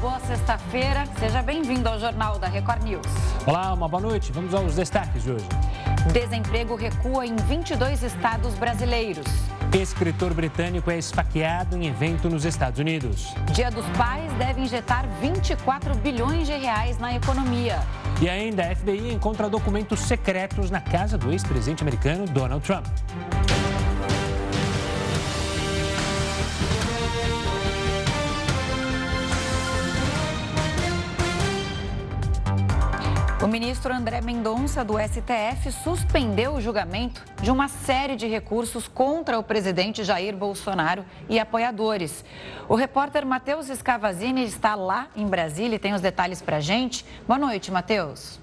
boa sexta-feira. Seja bem-vindo ao Jornal da Record News. Olá, uma boa noite. Vamos aos destaques de hoje. Desemprego recua em 22 estados brasileiros. Escritor britânico é esfaqueado em evento nos Estados Unidos. Dia dos Pais deve injetar 24 bilhões de reais na economia. E ainda a FBI encontra documentos secretos na casa do ex-presidente americano Donald Trump. O ministro André Mendonça, do STF, suspendeu o julgamento de uma série de recursos contra o presidente Jair Bolsonaro e apoiadores. O repórter Matheus Escavazini está lá em Brasília e tem os detalhes para gente. Boa noite, Matheus.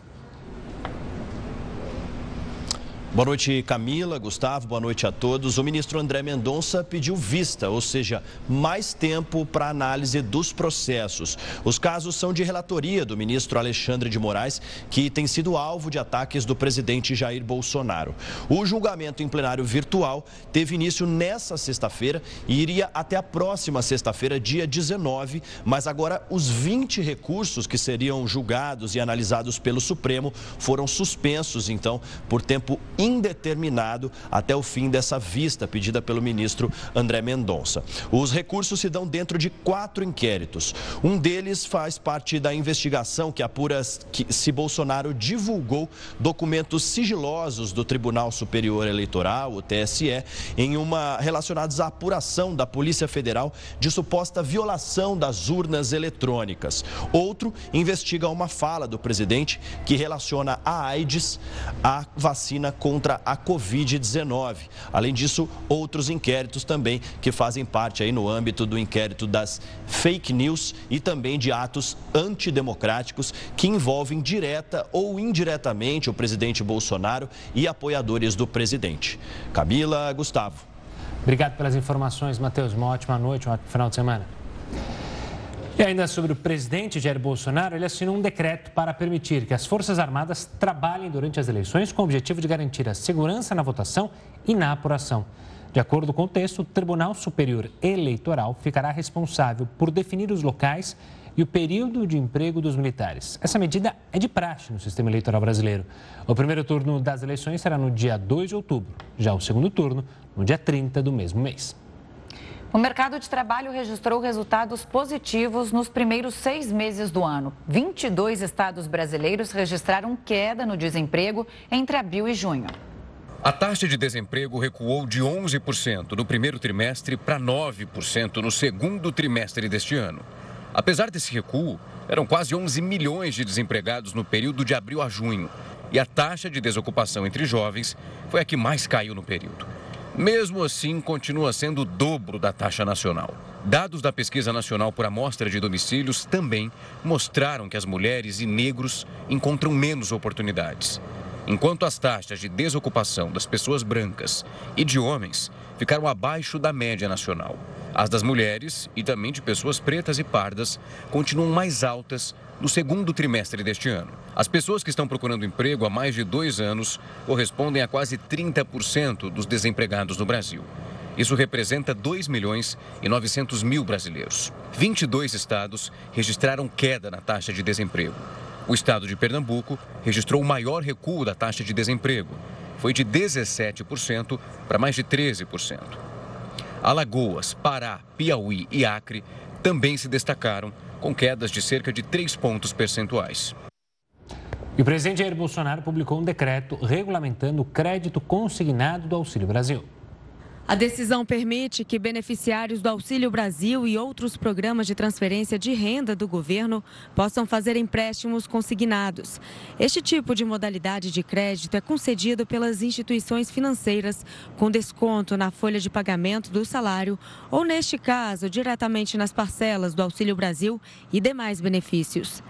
Boa noite, Camila, Gustavo, boa noite a todos. O ministro André Mendonça pediu vista, ou seja, mais tempo para análise dos processos. Os casos são de relatoria do ministro Alexandre de Moraes, que tem sido alvo de ataques do presidente Jair Bolsonaro. O julgamento em plenário virtual teve início nessa sexta-feira e iria até a próxima sexta-feira, dia 19, mas agora os 20 recursos que seriam julgados e analisados pelo Supremo foram suspensos, então, por tempo indeterminado até o fim dessa vista pedida pelo ministro André Mendonça. Os recursos se dão dentro de quatro inquéritos. Um deles faz parte da investigação que apura se Bolsonaro divulgou documentos sigilosos do Tribunal Superior Eleitoral, o TSE, em uma relacionados à apuração da Polícia Federal de suposta violação das urnas eletrônicas. Outro investiga uma fala do presidente que relaciona a AIDS à vacina contra contra a Covid-19. Além disso, outros inquéritos também que fazem parte aí no âmbito do inquérito das fake news e também de atos antidemocráticos que envolvem direta ou indiretamente o presidente Bolsonaro e apoiadores do presidente. Camila Gustavo. Obrigado pelas informações, Matheus. Uma ótima noite, um final de semana. E ainda sobre o presidente Jair Bolsonaro, ele assinou um decreto para permitir que as Forças Armadas trabalhem durante as eleições com o objetivo de garantir a segurança na votação e na apuração. De acordo com o texto, o Tribunal Superior Eleitoral ficará responsável por definir os locais e o período de emprego dos militares. Essa medida é de praxe no sistema eleitoral brasileiro. O primeiro turno das eleições será no dia 2 de outubro, já o segundo turno no dia 30 do mesmo mês. O mercado de trabalho registrou resultados positivos nos primeiros seis meses do ano. 22 estados brasileiros registraram queda no desemprego entre abril e junho. A taxa de desemprego recuou de 11% no primeiro trimestre para 9% no segundo trimestre deste ano. Apesar desse recuo, eram quase 11 milhões de desempregados no período de abril a junho. E a taxa de desocupação entre jovens foi a que mais caiu no período. Mesmo assim, continua sendo o dobro da taxa nacional. Dados da Pesquisa Nacional por Amostra de Domicílios também mostraram que as mulheres e negros encontram menos oportunidades. Enquanto as taxas de desocupação das pessoas brancas e de homens ficaram abaixo da média nacional. As das mulheres e também de pessoas pretas e pardas continuam mais altas no segundo trimestre deste ano. As pessoas que estão procurando emprego há mais de dois anos correspondem a quase 30% dos desempregados no Brasil. Isso representa 2 milhões e 900 mil brasileiros. 22 estados registraram queda na taxa de desemprego. O estado de Pernambuco registrou o maior recuo da taxa de desemprego. Foi de 17% para mais de 13%. Alagoas, Pará, Piauí e Acre também se destacaram com quedas de cerca de 3 pontos percentuais. E o presidente Jair Bolsonaro publicou um decreto regulamentando o crédito consignado do Auxílio Brasil. A decisão permite que beneficiários do Auxílio Brasil e outros programas de transferência de renda do governo possam fazer empréstimos consignados. Este tipo de modalidade de crédito é concedido pelas instituições financeiras com desconto na folha de pagamento do salário ou, neste caso, diretamente nas parcelas do Auxílio Brasil e demais benefícios.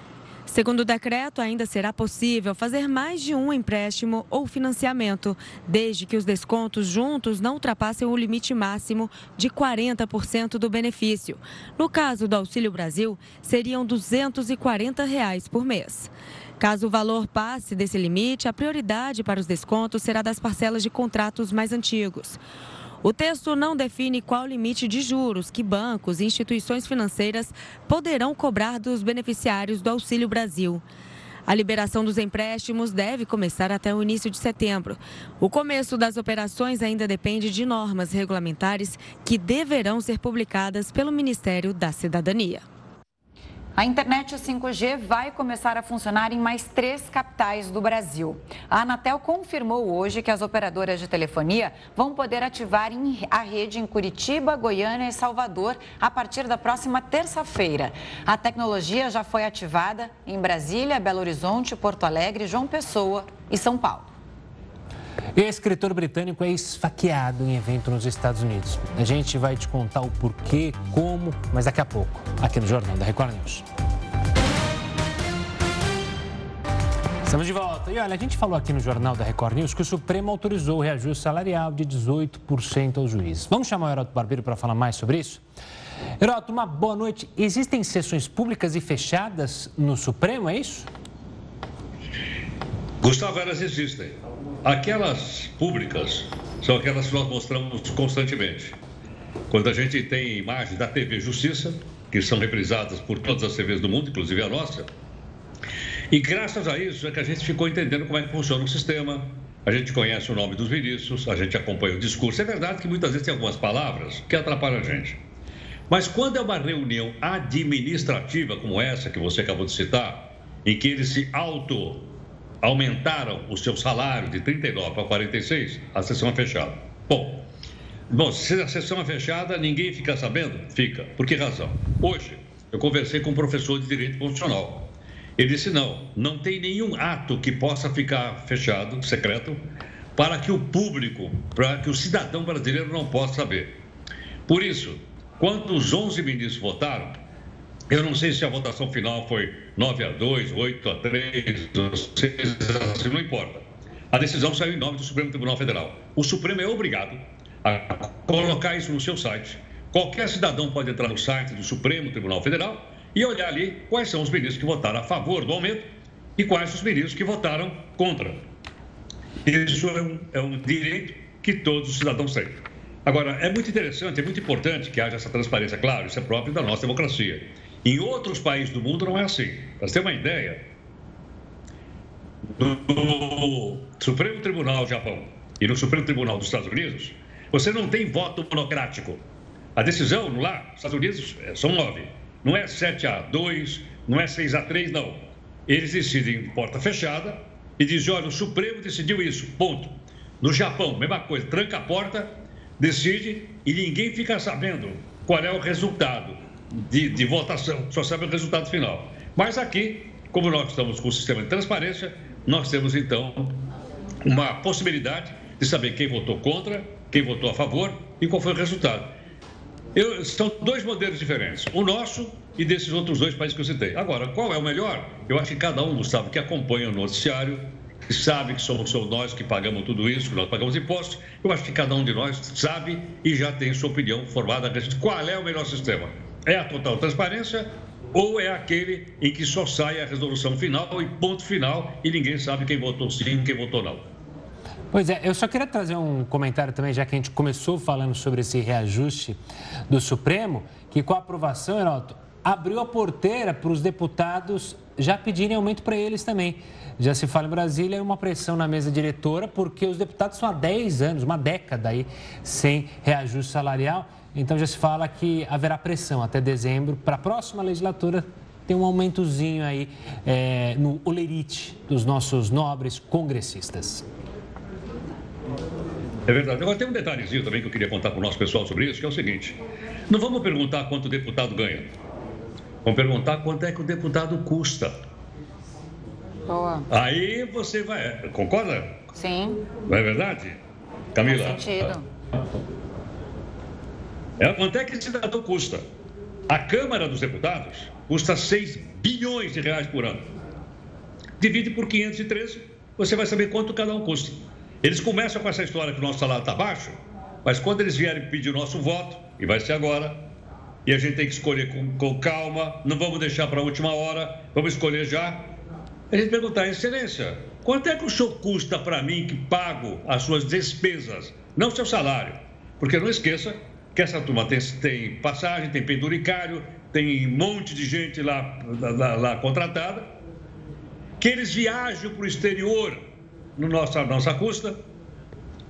Segundo o decreto, ainda será possível fazer mais de um empréstimo ou financiamento, desde que os descontos juntos não ultrapassem o limite máximo de 40% do benefício. No caso do Auxílio Brasil, seriam 240 reais por mês. Caso o valor passe desse limite, a prioridade para os descontos será das parcelas de contratos mais antigos. O texto não define qual limite de juros que bancos e instituições financeiras poderão cobrar dos beneficiários do Auxílio Brasil. A liberação dos empréstimos deve começar até o início de setembro. O começo das operações ainda depende de normas regulamentares que deverão ser publicadas pelo Ministério da Cidadania. A internet 5G vai começar a funcionar em mais três capitais do Brasil. A Anatel confirmou hoje que as operadoras de telefonia vão poder ativar a rede em Curitiba, Goiânia e Salvador a partir da próxima terça-feira. A tecnologia já foi ativada em Brasília, Belo Horizonte, Porto Alegre, João Pessoa e São Paulo. Escritor britânico é esfaqueado em evento nos Estados Unidos. A gente vai te contar o porquê, como, mas daqui a pouco, aqui no Jornal da Record News. Estamos de volta. E olha, a gente falou aqui no Jornal da Record News que o Supremo autorizou o reajuste salarial de 18% aos juízes. Vamos chamar o Heroto Barbeiro para falar mais sobre isso? Heroto, uma boa noite. Existem sessões públicas e fechadas no Supremo, é isso? Gustavo, elas existem. Aquelas públicas são aquelas que nós mostramos constantemente. Quando a gente tem imagens da TV Justiça, que são reprisadas por todas as TVs do mundo, inclusive a nossa, e graças a isso é que a gente ficou entendendo como é que funciona o sistema, a gente conhece o nome dos ministros, a gente acompanha o discurso. É verdade que muitas vezes tem algumas palavras que atrapalham a gente. Mas quando é uma reunião administrativa como essa que você acabou de citar, em que eles se auto aumentaram o seu salário de 39 para 46, a sessão é fechada. Bom, bom, se a sessão é fechada, ninguém fica sabendo? Fica. Por que razão? Hoje, eu conversei com um professor de direito constitucional. Ele disse: não, não tem nenhum ato que possa ficar fechado, secreto, para que o público, para que o cidadão brasileiro não possa saber. Por isso, quando os 11 ministros votaram, eu não sei se a votação final foi 9 a 2, 8 a 3, 6 a 3, não importa. A decisão saiu em nome do Supremo Tribunal Federal. O Supremo é obrigado a colocar isso no seu site. Qualquer cidadão pode entrar no site do Supremo Tribunal Federal e olhar ali quais são os ministros que votaram a favor do aumento e quais os ministros que votaram contra. Isso é um, é um direito que todos os cidadãos têm. Agora, é muito interessante, é muito importante que haja essa transparência, claro, isso é próprio da nossa democracia. Em outros países do mundo não é assim. Para você ter uma ideia, no Supremo Tribunal do Japão e no Supremo Tribunal dos Estados Unidos, você não tem voto monocrático. A decisão lá, Estados Unidos, é, são nove. Não é 7 a 2, não é 6 a 3, não. Eles decidem em porta fechada e dizem: olha, o Supremo decidiu isso, ponto. No Japão, mesma coisa, tranca a porta, decide e ninguém fica sabendo qual é o resultado de, de votação, só sabe o resultado final. Mas aqui, como nós estamos com o sistema de transparência, nós temos então uma possibilidade de saber quem votou contra, quem votou a favor e qual foi o resultado. Eu, são dois modelos diferentes, o nosso e desses outros dois países que eu citei. Agora, qual é o melhor? Eu acho que cada um, Gustavo, que acompanha o noticiário, que sabe que somos, somos nós que pagamos tudo isso, que nós pagamos impostos, eu acho que cada um de nós sabe e já tem sua opinião formada a respeito qual é o melhor sistema. É a total transparência ou é aquele em que só sai a resolução final e ponto final e ninguém sabe quem votou sim quem votou não? Pois é, eu só queria trazer um comentário também, já que a gente começou falando sobre esse reajuste do Supremo, que com a aprovação, Heroto, abriu a porteira para os deputados já pedirem aumento para eles também. Já se fala em Brasília uma pressão na mesa diretora, porque os deputados são há 10 anos, uma década aí, sem reajuste salarial. Então já se fala que haverá pressão até dezembro para a próxima legislatura ter um aumentozinho aí é, no olerite dos nossos nobres congressistas. É verdade. Agora tem um detalhezinho também que eu queria contar para o nosso pessoal sobre isso, que é o seguinte: não vamos perguntar quanto o deputado ganha. Vamos perguntar quanto é que o deputado custa. Boa. Aí você vai. Concorda? Sim. Não é verdade? Camila? Faz sentido. É, quanto é que esse cidadão custa? A Câmara dos Deputados custa 6 bilhões de reais por ano. Divide por 513, você vai saber quanto cada um custa. Eles começam com essa história que o nosso salário está baixo, mas quando eles vierem pedir o nosso voto, e vai ser agora, e a gente tem que escolher com, com calma, não vamos deixar para a última hora, vamos escolher já. A gente perguntar, Excelência, quanto é que o senhor custa para mim que pago as suas despesas, não o seu salário? Porque não esqueça que essa turma tem, tem passagem, tem penduricário, tem um monte de gente lá, lá, lá contratada, que eles viajam para o exterior no nosso, à nossa custa,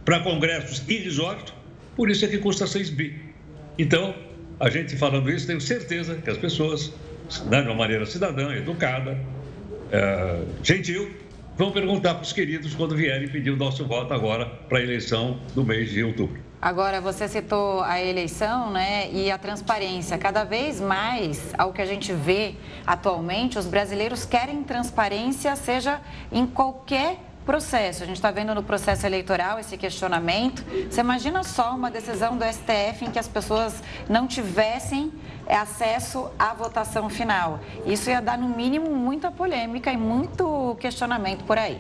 para congressos irrisórios, por isso é que custa 6 bi. Então, a gente falando isso, tenho certeza que as pessoas, né, de uma maneira cidadã, educada, é, gentil, vão perguntar para os queridos quando vierem pedir o nosso voto agora para a eleição do mês de outubro. Agora, você citou a eleição né, e a transparência. Cada vez mais, ao que a gente vê atualmente, os brasileiros querem transparência, seja em qualquer processo. A gente está vendo no processo eleitoral esse questionamento. Você imagina só uma decisão do STF em que as pessoas não tivessem acesso à votação final. Isso ia dar, no mínimo, muita polêmica e muito questionamento por aí.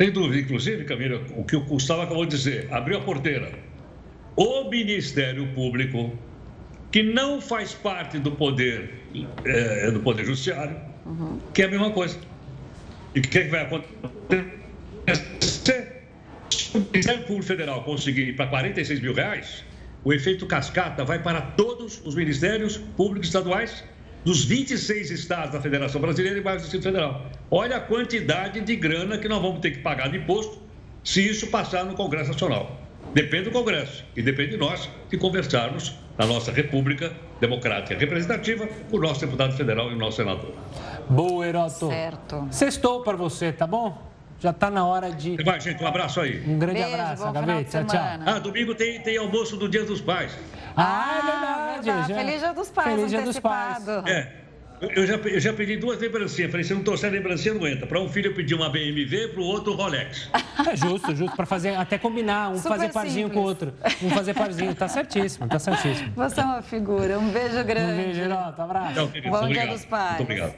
Sem dúvida. Inclusive, Camila, o que o Gustavo acabou de dizer, abriu a porteira. O Ministério Público, que não faz parte do poder, é, do poder judiciário, uhum. que é a mesma coisa. E o que, é que vai acontecer? Se o Ministério Público Federal conseguir ir para 46 mil reais, o efeito cascata vai para todos os ministérios públicos estaduais dos 26 estados da Federação Brasileira e mais do Distrito Federal. Olha a quantidade de grana que nós vamos ter que pagar de imposto se isso passar no Congresso Nacional. Depende do Congresso e depende de nós de conversarmos na nossa República Democrática Representativa com o nosso deputado federal e o nosso senador. Boa, Heroto. Certo. Sextou para você, tá bom? Já está na hora de. Vai, gente, um abraço aí. Um grande Beijo, abraço, Gabi. Tchau, tchau. Ah, domingo tem, tem almoço do Dia dos Pais. Ah, é verdade. Já... Feliz Dia dos Pais. Feliz Dia dos Pais. É. Eu já, eu já pedi duas lembrancinhas. Falei, se não trouxer lembrancinha, não entra. Para um filho eu pedi uma BMW, para o outro Rolex. É justo, justo. Para fazer, até combinar. Um Super fazer parzinho simples. com o outro. Um fazer parzinho. Tá certíssimo, tá certíssimo. Você é uma figura. Um beijo grande. Um beijo, Geraldo. Abraço. Tchau, querido. Bom obrigado. Dia dos Pais. Muito obrigado.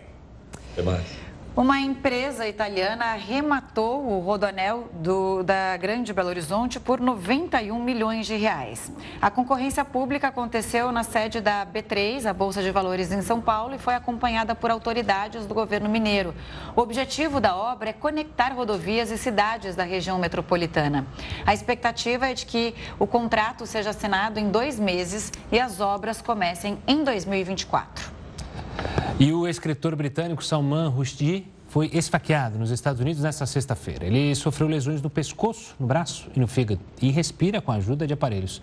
Até mais. Uma empresa italiana arrematou o rodoanel do, da Grande Belo Horizonte por 91 milhões de reais. A concorrência pública aconteceu na sede da B3, a Bolsa de Valores em São Paulo, e foi acompanhada por autoridades do governo mineiro. O objetivo da obra é conectar rodovias e cidades da região metropolitana. A expectativa é de que o contrato seja assinado em dois meses e as obras comecem em 2024. E o escritor britânico Salman Rushdie foi esfaqueado nos Estados Unidos nesta sexta-feira. Ele sofreu lesões no pescoço, no braço e no fígado e respira com a ajuda de aparelhos.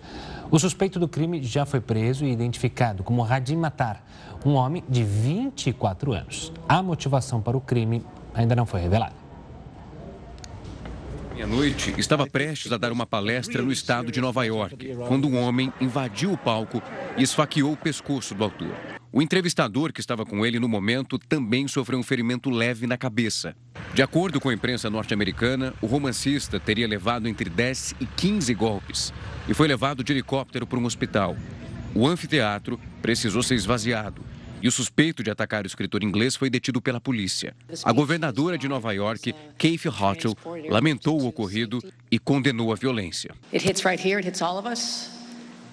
O suspeito do crime já foi preso e identificado como Radim Matar, um homem de 24 anos. A motivação para o crime ainda não foi revelada. Meia-noite, estava prestes a dar uma palestra no estado de Nova York, quando um homem invadiu o palco e esfaqueou o pescoço do autor. O entrevistador que estava com ele no momento também sofreu um ferimento leve na cabeça. De acordo com a imprensa norte-americana, o romancista teria levado entre 10 e 15 golpes e foi levado de helicóptero para um hospital. O anfiteatro precisou ser esvaziado e o suspeito de atacar o escritor inglês foi detido pela polícia. A governadora de Nova York, Keith Hochul, lamentou o ocorrido e condenou a violência.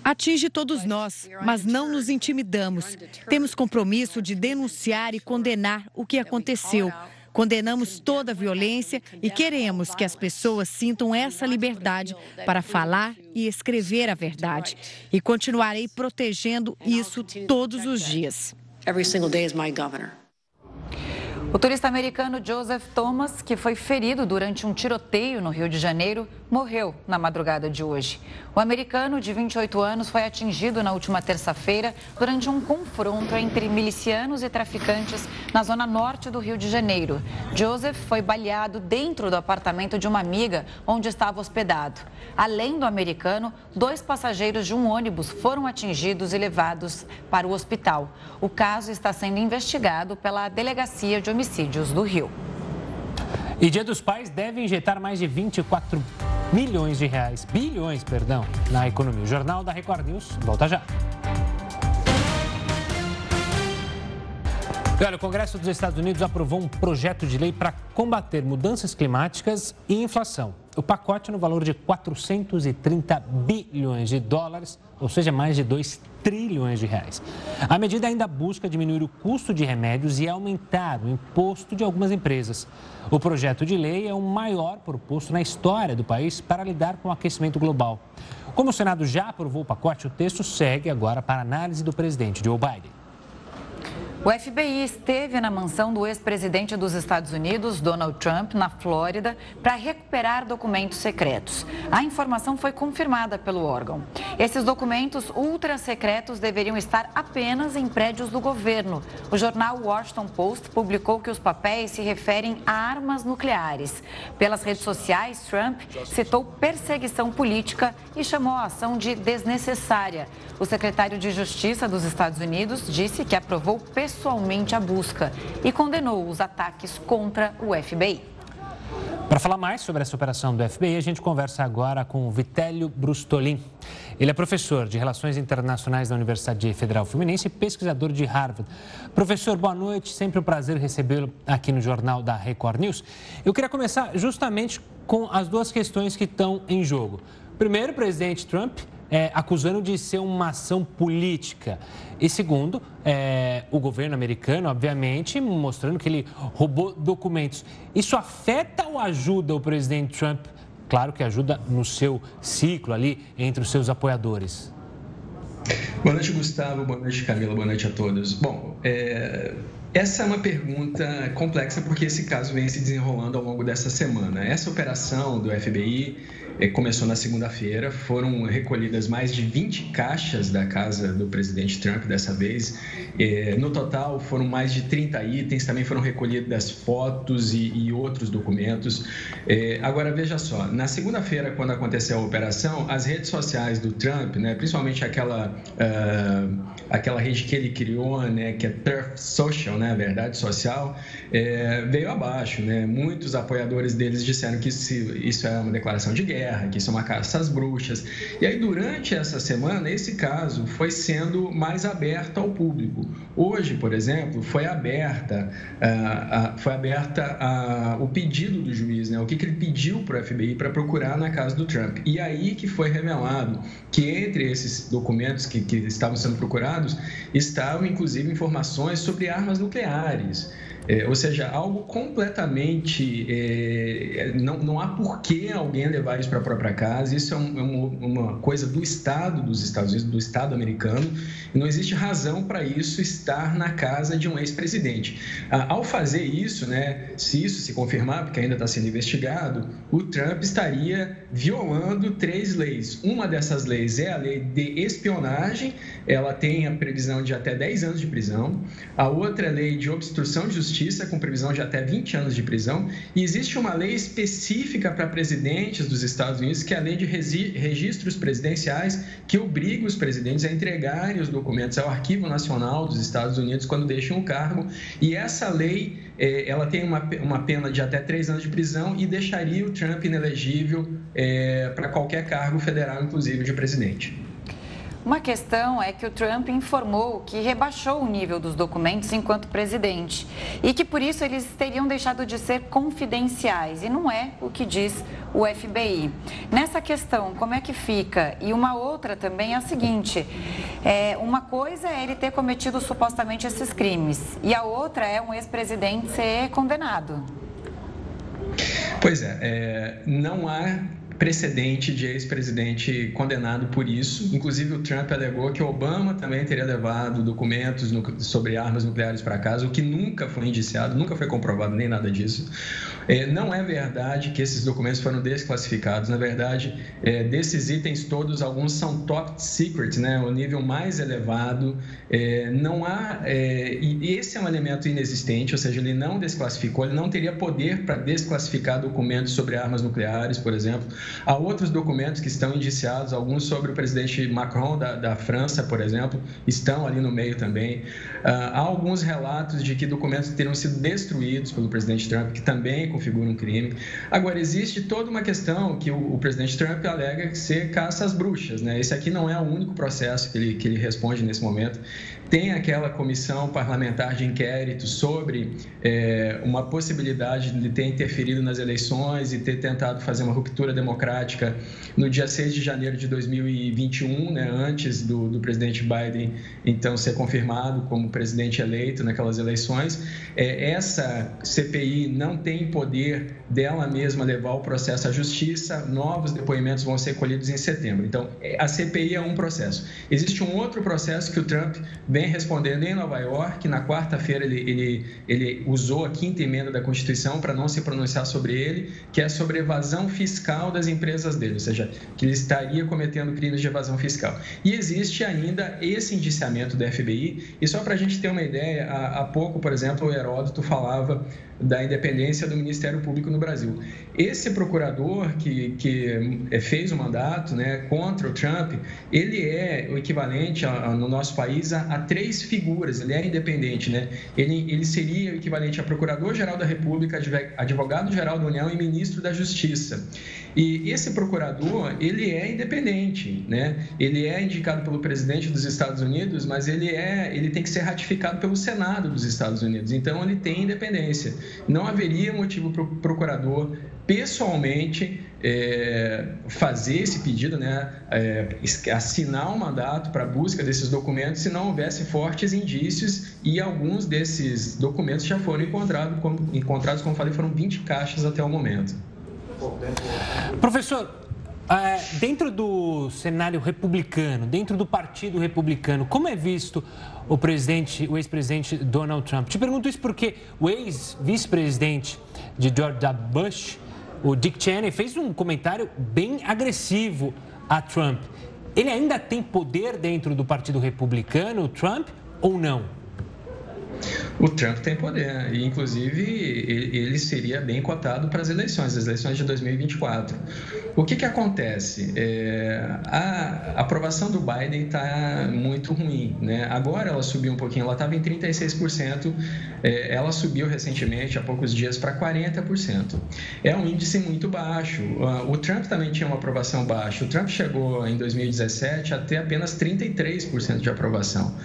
Atinge todos nós, mas não nos intimidamos. Temos compromisso de denunciar e condenar o que aconteceu. Condenamos toda a violência e queremos que as pessoas sintam essa liberdade para falar e escrever a verdade. E continuarei protegendo isso todos os dias. O turista americano Joseph Thomas, que foi ferido durante um tiroteio no Rio de Janeiro, morreu na madrugada de hoje. O americano, de 28 anos, foi atingido na última terça-feira durante um confronto entre milicianos e traficantes na zona norte do Rio de Janeiro. Joseph foi baleado dentro do apartamento de uma amiga onde estava hospedado. Além do americano, dois passageiros de um ônibus foram atingidos e levados para o hospital. O caso está sendo investigado pela Delegacia de Homicídios do Rio. E Dia dos Pais deve injetar mais de 24 milhões de reais, bilhões, perdão, na economia. O Jornal da Record News volta já. olha, o Congresso dos Estados Unidos aprovou um projeto de lei para combater mudanças climáticas e inflação. O pacote no valor de 430 bilhões de dólares, ou seja, mais de 2 trilhões de reais. A medida ainda busca diminuir o custo de remédios e aumentar o imposto de algumas empresas. O projeto de lei é o maior proposto na história do país para lidar com o aquecimento global. Como o Senado já aprovou o pacote, o texto segue agora para análise do presidente Joe Biden. O FBI esteve na mansão do ex-presidente dos Estados Unidos, Donald Trump, na Flórida, para recuperar documentos secretos. A informação foi confirmada pelo órgão. Esses documentos ultra secretos deveriam estar apenas em prédios do governo. O jornal Washington Post publicou que os papéis se referem a armas nucleares. Pelas redes sociais, Trump citou perseguição política e chamou a ação de desnecessária. O secretário de Justiça dos Estados Unidos disse que aprovou pessoalmente a busca e condenou os ataques contra o FBI. Para falar mais sobre essa operação do FBI, a gente conversa agora com o Vitélio Brustolin. Ele é professor de Relações Internacionais da Universidade Federal Fluminense e pesquisador de Harvard. Professor, boa noite. Sempre um prazer recebê-lo aqui no Jornal da Record News. Eu queria começar justamente com as duas questões que estão em jogo. Primeiro, o presidente Trump é, acusando de ser uma ação política. E segundo, é, o governo americano, obviamente, mostrando que ele roubou documentos. Isso afeta ou ajuda o presidente Trump? Claro que ajuda no seu ciclo ali entre os seus apoiadores. Boa noite, Gustavo. Boa noite, Camila. Boa noite a todos. Bom, é, essa é uma pergunta complexa porque esse caso vem se desenrolando ao longo dessa semana. Essa operação do FBI começou na segunda-feira. Foram recolhidas mais de 20 caixas da casa do presidente Trump dessa vez. É, no total, foram mais de 30 itens. Também foram recolhidas fotos e, e outros documentos. É, agora, veja só: na segunda-feira, quando aconteceu a operação, as redes sociais do Trump, né, principalmente aquela, uh, aquela rede que ele criou, né, que é Turf Social, né, Verdade Social, é, veio abaixo. Né? Muitos apoiadores deles disseram que isso, isso é uma declaração de guerra guerra, que é uma caça às bruxas. E aí, durante essa semana, esse caso foi sendo mais aberto ao público. Hoje, por exemplo, foi aberta, uh, foi aberta o pedido do juiz, né? o que, que ele pediu para o FBI para procurar na casa do Trump. E aí que foi revelado que entre esses documentos que, que estavam sendo procurados estavam, inclusive, informações sobre armas nucleares. É, ou seja, algo completamente. É, não, não há por que alguém levar isso para a própria casa. Isso é, um, é uma coisa do Estado dos Estados Unidos, do Estado americano. Não existe razão para isso estar na casa de um ex-presidente. Ah, ao fazer isso, né, se isso se confirmar, porque ainda está sendo investigado, o Trump estaria violando três leis. Uma dessas leis é a lei de espionagem, ela tem a previsão de até 10 anos de prisão. A outra é a lei de obstrução de justiça Justiça, com previsão de até 20 anos de prisão. E existe uma lei específica para presidentes dos Estados Unidos, que é a lei de registros presidenciais, que obriga os presidentes a entregarem os documentos ao Arquivo Nacional dos Estados Unidos quando deixam o cargo. E essa lei eh, ela tem uma, uma pena de até três anos de prisão e deixaria o Trump inelegível é, para qualquer cargo federal, inclusive de presidente. Uma questão é que o Trump informou que rebaixou o nível dos documentos enquanto presidente e que por isso eles teriam deixado de ser confidenciais e não é o que diz o FBI. Nessa questão, como é que fica? E uma outra também é a seguinte: é, uma coisa é ele ter cometido supostamente esses crimes e a outra é um ex-presidente ser condenado. Pois é, é não há precedente de ex-presidente condenado por isso. Inclusive, o Trump alegou que Obama também teria levado documentos sobre armas nucleares para casa, o que nunca foi indiciado, nunca foi comprovado nem nada disso. É, não é verdade que esses documentos foram desclassificados. Na verdade, é, desses itens todos, alguns são top secret, né? o nível mais elevado. É, não há. É, e esse é um elemento inexistente, ou seja, ele não desclassificou, ele não teria poder para desclassificar documentos sobre armas nucleares, por exemplo. Há outros documentos que estão indiciados, alguns sobre o presidente Macron da, da França, por exemplo, estão ali no meio também. Ah, há alguns relatos de que documentos teriam sido destruídos pelo presidente Trump, que também configura um crime. Agora, existe toda uma questão que o, o presidente Trump alega ser caça às bruxas. Né? Esse aqui não é o único processo que ele, que ele responde nesse momento. Tem aquela comissão parlamentar de inquérito sobre é, uma possibilidade de ter interferido nas eleições e ter tentado fazer uma ruptura democrática no dia 6 de janeiro de 2021, né, antes do, do presidente Biden então ser confirmado como presidente eleito naquelas eleições. É, essa CPI não tem poder dela mesma levar o processo à justiça, novos depoimentos vão ser colhidos em setembro. Então, é, a CPI é um processo. Existe um outro processo que o Trump vem respondendo em Nova York. Na quarta-feira, ele, ele, ele usou a quinta emenda da Constituição para não se pronunciar sobre ele, que é sobre evasão fiscal das empresas dele, ou seja, que ele estaria cometendo crimes de evasão fiscal. E existe ainda esse indiciamento do FBI. E só para a gente ter uma ideia, há, há pouco, por exemplo, o Heródoto falava da independência do Ministério Público no Brasil. Esse procurador que, que eh, fez o mandato né, contra o Trump, ele é o equivalente a, a, no nosso país a, a, três figuras, ele é independente. Né? Ele, ele seria o equivalente a Procurador-Geral da República, Advogado-Geral da União e Ministro da Justiça. E esse procurador, ele é independente, né? Ele é indicado pelo presidente dos Estados Unidos, mas ele é, ele tem que ser ratificado pelo Senado dos Estados Unidos. Então ele tem independência. Não haveria motivo para o procurador pessoalmente é, fazer esse pedido, né, é, assinar um mandato para busca desses documentos se não houvesse fortes indícios e alguns desses documentos já foram encontrados, como, encontrados, como falei, foram 20 caixas até o momento. Professor, é, dentro do cenário republicano, dentro do Partido Republicano, como é visto o presidente, o ex-presidente Donald Trump? Te pergunto isso porque o ex-vice-presidente de George W. Bush, o Dick Cheney, fez um comentário bem agressivo a Trump. Ele ainda tem poder dentro do Partido Republicano, Trump, ou não? O Trump tem poder e, inclusive, ele seria bem cotado para as eleições, as eleições de 2024. O que, que acontece? É, a aprovação do Biden está muito ruim. Né? Agora ela subiu um pouquinho, ela estava em 36%, é, ela subiu recentemente, há poucos dias, para 40%. É um índice muito baixo. O Trump também tinha uma aprovação baixa. O Trump chegou em 2017 a ter apenas 33% de aprovação.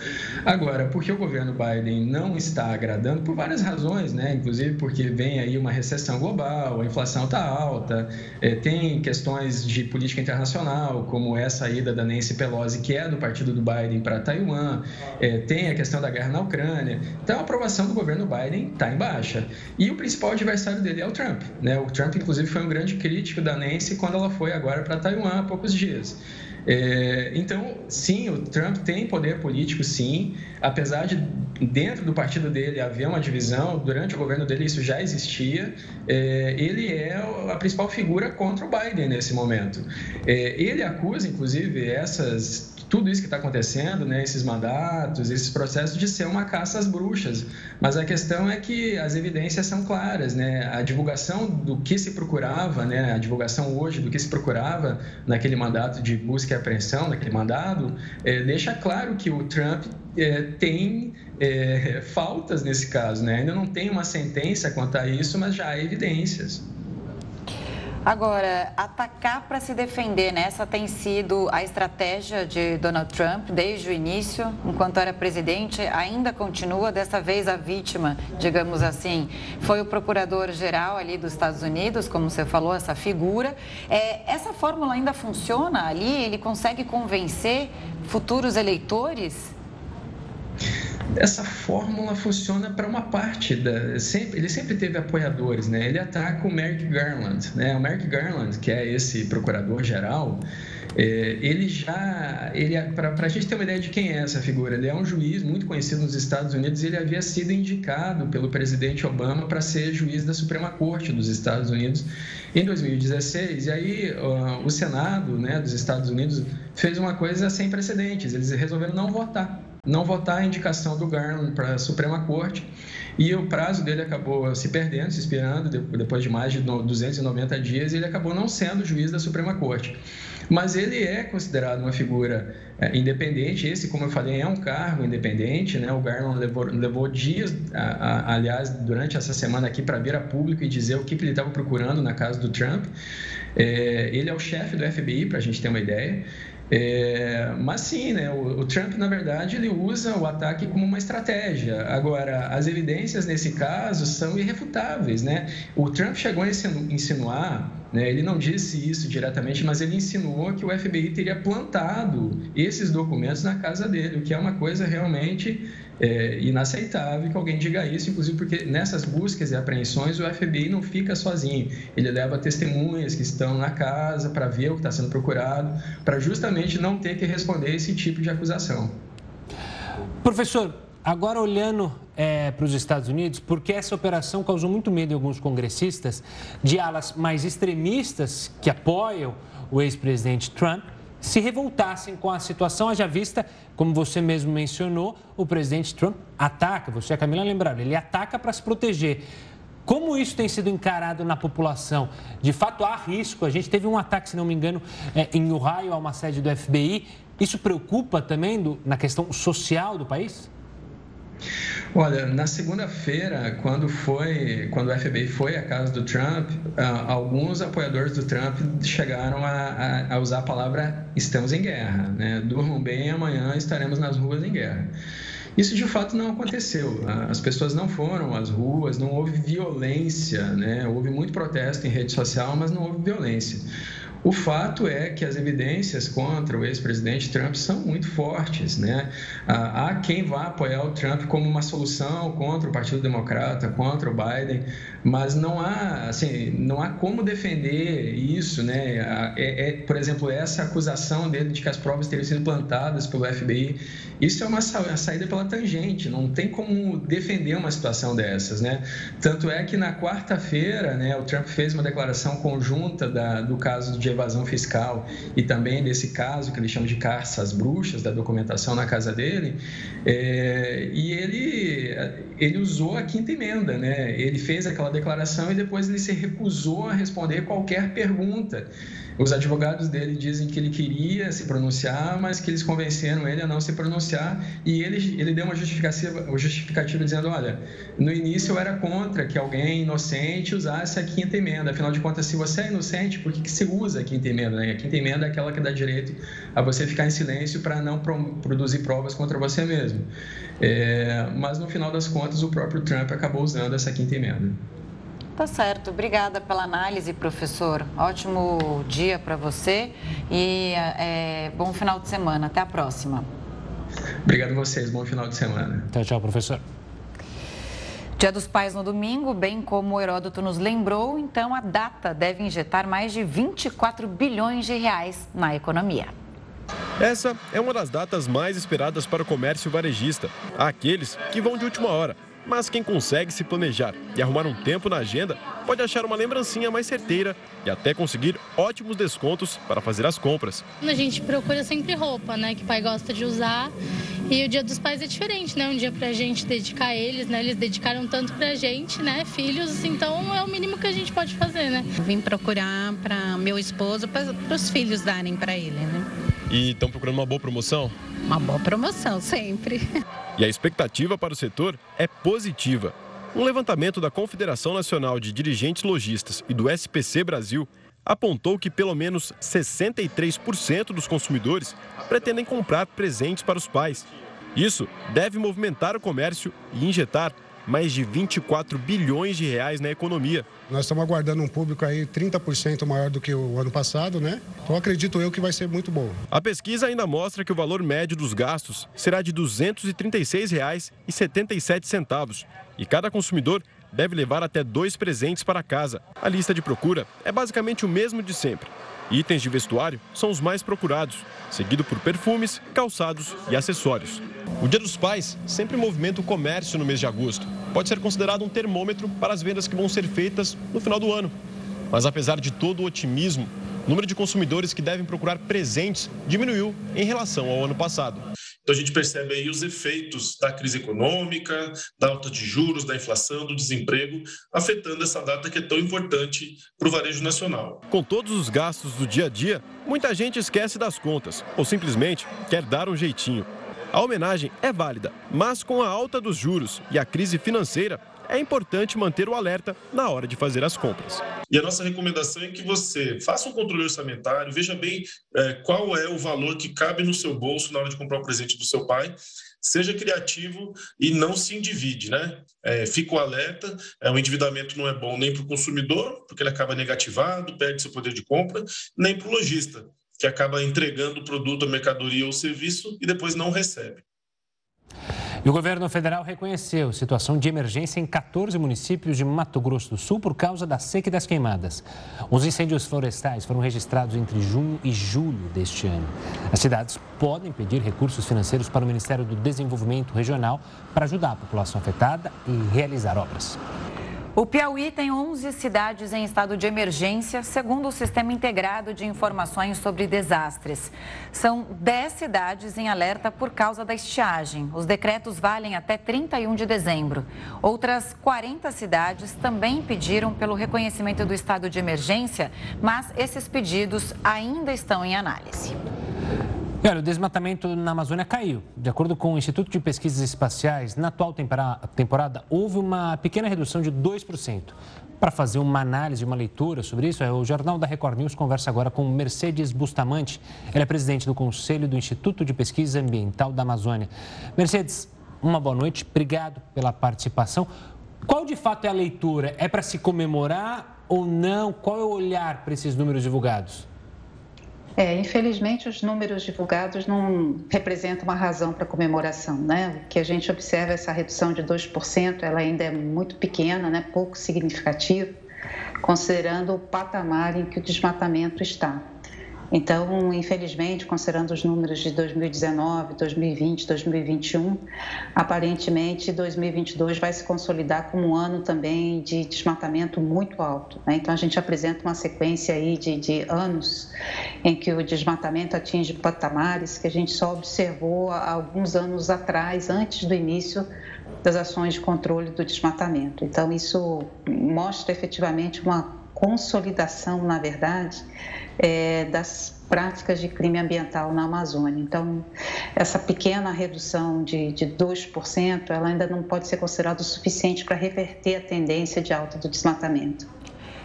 Agora, por que o governo Biden não está está agradando por várias razões, né? Inclusive porque vem aí uma recessão global, a inflação está alta, é, tem questões de política internacional, como é a saída da Nancy Pelosi, que é do partido do Biden, para Taiwan, é, tem a questão da guerra na Ucrânia. Então, a aprovação do governo Biden está em baixa. E o principal adversário dele é o Trump. Né? O Trump, inclusive, foi um grande crítico da Nancy quando ela foi agora para Taiwan há poucos dias. É, então, sim, o Trump tem poder político, sim, apesar de dentro do partido dele haver uma divisão, durante o governo dele isso já existia, é, ele é a principal figura contra o Biden nesse momento. É, ele acusa, inclusive, essas tudo isso que está acontecendo, né, esses mandatos, esses processos de ser uma caça às bruxas. Mas a questão é que as evidências são claras, né? A divulgação do que se procurava, né, a divulgação hoje do que se procurava naquele mandato de busca e apreensão, naquele mandado, é, deixa claro que o Trump é, tem é, faltas nesse caso, né? Ainda não tem uma sentença quanto a isso, mas já há evidências. Agora, atacar para se defender, né? Essa tem sido a estratégia de Donald Trump desde o início, enquanto era presidente, ainda continua. Dessa vez a vítima, digamos assim, foi o procurador-geral ali dos Estados Unidos, como você falou, essa figura. É, essa fórmula ainda funciona ali? Ele consegue convencer futuros eleitores? Essa fórmula funciona para uma parte da sempre, ele sempre teve apoiadores né? Ele ataca o Merrick Garland né? O Merrick Garland que é esse procurador geral é, ele já ele para a gente ter uma ideia de quem é essa figura ele é um juiz muito conhecido nos Estados Unidos e ele havia sido indicado pelo presidente Obama para ser juiz da Suprema Corte dos Estados Unidos em 2016 e aí uh, o Senado né dos Estados Unidos fez uma coisa sem precedentes eles resolveram não votar não votar a indicação do Garland para a Suprema Corte e o prazo dele acabou se perdendo, se expirando depois de mais de 290 dias ele acabou não sendo juiz da Suprema Corte. Mas ele é considerado uma figura é, independente, esse, como eu falei, é um cargo independente, né? O Garland levou, levou dias, a, a, aliás, durante essa semana aqui para vir a público e dizer o que, que ele estava procurando na casa do Trump. É, ele é o chefe do FBI, para a gente ter uma ideia. É, mas sim, né, o, o, Trump, na verdade, ele usa o ataque como uma estratégia. Agora, as evidências nesse caso são irrefutáveis. Né? O Trump chegou a insinuar, né, ele não disse isso diretamente, mas ele insinuou que o FBI teria plantado esses documentos na casa dele, o que é uma coisa realmente é inaceitável que alguém diga isso, inclusive porque nessas buscas e apreensões o FBI não fica sozinho. Ele leva testemunhas que estão na casa para ver o que está sendo procurado, para justamente não ter que responder esse tipo de acusação. Professor, agora olhando é, para os Estados Unidos, porque essa operação causou muito medo em alguns congressistas de alas mais extremistas que apoiam o ex-presidente Trump se revoltassem com a situação, haja vista, como você mesmo mencionou, o presidente Trump ataca, você e a Camila lembraram, ele ataca para se proteger. Como isso tem sido encarado na população? De fato, há risco. A gente teve um ataque, se não me engano, é, em Ohio, a uma sede do FBI. Isso preocupa também do, na questão social do país? Olha, na segunda-feira, quando foi, quando o FBI foi à casa do Trump, ah, alguns apoiadores do Trump chegaram a, a, usar a palavra "estamos em guerra", né? Durmam bem, amanhã estaremos nas ruas em guerra. Isso de fato não aconteceu. As pessoas não foram às ruas, não houve violência, né? Houve muito protesto em rede social, mas não houve violência. O fato é que as evidências contra o ex-presidente Trump são muito fortes. Né? Há quem vá apoiar o Trump como uma solução contra o Partido Democrata, contra o Biden, mas não há, assim, não há como defender isso. Né? É, é, por exemplo, essa acusação dele de que as provas teriam sido plantadas pelo FBI, isso é uma saída pela tangente, não tem como defender uma situação dessas. Né? Tanto é que na quarta-feira né, o Trump fez uma declaração conjunta da, do caso de evasão fiscal e também desse caso que ele chama de caça às bruxas, da documentação na casa dele, é, e ele, ele usou a quinta emenda, né? Ele fez aquela declaração e depois ele se recusou a responder qualquer pergunta. Os advogados dele dizem que ele queria se pronunciar, mas que eles convenceram ele a não se pronunciar e ele, ele deu uma justificativa, justificativa dizendo, olha, no início eu era contra que alguém inocente usasse a quinta emenda, afinal de contas, se você é inocente, por que, que se usa a quinta emenda? Né? A quinta emenda é aquela que dá direito a você ficar em silêncio para não pro, produzir provas contra você mesmo. É, mas no final das contas, o próprio Trump acabou usando essa quinta emenda. Tá certo. Obrigada pela análise, professor. Ótimo dia para você e é, bom final de semana. Até a próxima. Obrigado a vocês. Bom final de semana. Tchau, tchau, professor. Dia dos Pais no domingo, bem como o Heródoto nos lembrou, então a data deve injetar mais de 24 bilhões de reais na economia. Essa é uma das datas mais esperadas para o comércio varejista. Há aqueles que vão de última hora mas quem consegue se planejar e arrumar um tempo na agenda pode achar uma lembrancinha mais certeira e até conseguir ótimos descontos para fazer as compras. A gente procura sempre roupa, né, que o pai gosta de usar. E o Dia dos Pais é diferente, né? Um dia pra gente dedicar a eles, né? Eles dedicaram tanto pra gente, né? Filhos, então é o mínimo que a gente pode fazer, né? Vim procurar para meu esposo, para os filhos darem para ele, né? E estão procurando uma boa promoção? Uma boa promoção, sempre. E a expectativa para o setor é positiva. Um levantamento da Confederação Nacional de Dirigentes Logistas e do SPC Brasil apontou que pelo menos 63% dos consumidores pretendem comprar presentes para os pais. Isso deve movimentar o comércio e injetar mais de 24 bilhões de reais na economia. Nós estamos aguardando um público aí 30% maior do que o ano passado, né? Então acredito eu que vai ser muito bom. A pesquisa ainda mostra que o valor médio dos gastos será de R$ 236,77 e cada consumidor deve levar até dois presentes para casa. A lista de procura é basicamente o mesmo de sempre. Itens de vestuário são os mais procurados, seguido por perfumes, calçados e acessórios. O Dia dos Pais sempre movimenta o comércio no mês de agosto. Pode ser considerado um termômetro para as vendas que vão ser feitas no final do ano. Mas apesar de todo o otimismo, o número de consumidores que devem procurar presentes diminuiu em relação ao ano passado. Então a gente percebe aí os efeitos da crise econômica, da alta de juros, da inflação, do desemprego, afetando essa data que é tão importante para o varejo nacional. Com todos os gastos do dia a dia, muita gente esquece das contas ou simplesmente quer dar um jeitinho. A homenagem é válida, mas com a alta dos juros e a crise financeira, é importante manter o alerta na hora de fazer as compras. E a nossa recomendação é que você faça um controle orçamentário, veja bem é, qual é o valor que cabe no seu bolso na hora de comprar o presente do seu pai, seja criativo e não se endivide, né? É, fica o alerta, é, o endividamento não é bom nem para o consumidor, porque ele acaba negativado, perde seu poder de compra, nem para o lojista, que acaba entregando o produto, a mercadoria ou serviço e depois não recebe. E o governo federal reconheceu situação de emergência em 14 municípios de Mato Grosso do Sul por causa da seca e das queimadas. Os incêndios florestais foram registrados entre junho e julho deste ano. As cidades podem pedir recursos financeiros para o Ministério do Desenvolvimento Regional para ajudar a população afetada e realizar obras. O Piauí tem 11 cidades em estado de emergência, segundo o Sistema Integrado de Informações sobre Desastres. São 10 cidades em alerta por causa da estiagem. Os decretos valem até 31 de dezembro. Outras 40 cidades também pediram pelo reconhecimento do estado de emergência, mas esses pedidos ainda estão em análise. Olha, o desmatamento na Amazônia caiu. De acordo com o Instituto de Pesquisas Espaciais, na atual temporada houve uma pequena redução de 2%. Para fazer uma análise, uma leitura sobre isso, o Jornal da Record News conversa agora com Mercedes Bustamante. Ela é presidente do Conselho do Instituto de Pesquisa Ambiental da Amazônia. Mercedes, uma boa noite. Obrigado pela participação. Qual de fato é a leitura? É para se comemorar ou não? Qual é o olhar para esses números divulgados? É, infelizmente, os números divulgados não representam uma razão para comemoração. Né? O que a gente observa, essa redução de 2%, ela ainda é muito pequena, né? pouco significativa, considerando o patamar em que o desmatamento está. Então, infelizmente, considerando os números de 2019, 2020, 2021, aparentemente 2022 vai se consolidar como um ano também de desmatamento muito alto. Né? Então, a gente apresenta uma sequência aí de, de anos em que o desmatamento atinge patamares que a gente só observou há alguns anos atrás, antes do início das ações de controle do desmatamento. Então, isso mostra efetivamente uma consolidação, na verdade, é, das práticas de crime ambiental na Amazônia. Então, essa pequena redução de, de 2%, ela ainda não pode ser considerada o suficiente para reverter a tendência de alta do desmatamento.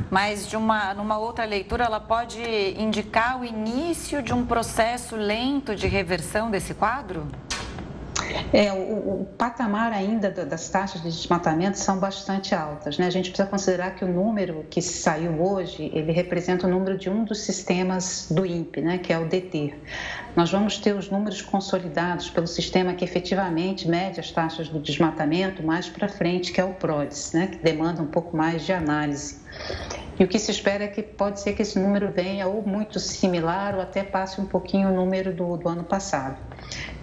Mas de uma, numa outra leitura, ela pode indicar o início de um processo lento de reversão desse quadro? É, o, o, patamar ainda das taxas de desmatamento são bastante altas. Né? A gente precisa considerar que o número que saiu hoje, ele representa o número de um dos sistemas do INPE, né? que é o DT. Nós vamos ter os números consolidados pelo sistema que efetivamente mede as taxas do desmatamento mais para frente, que é o PRODES, né? que demanda um pouco mais de análise. E o que se espera é que pode ser que esse número venha ou muito similar ou até passe um pouquinho o número do, do ano passado.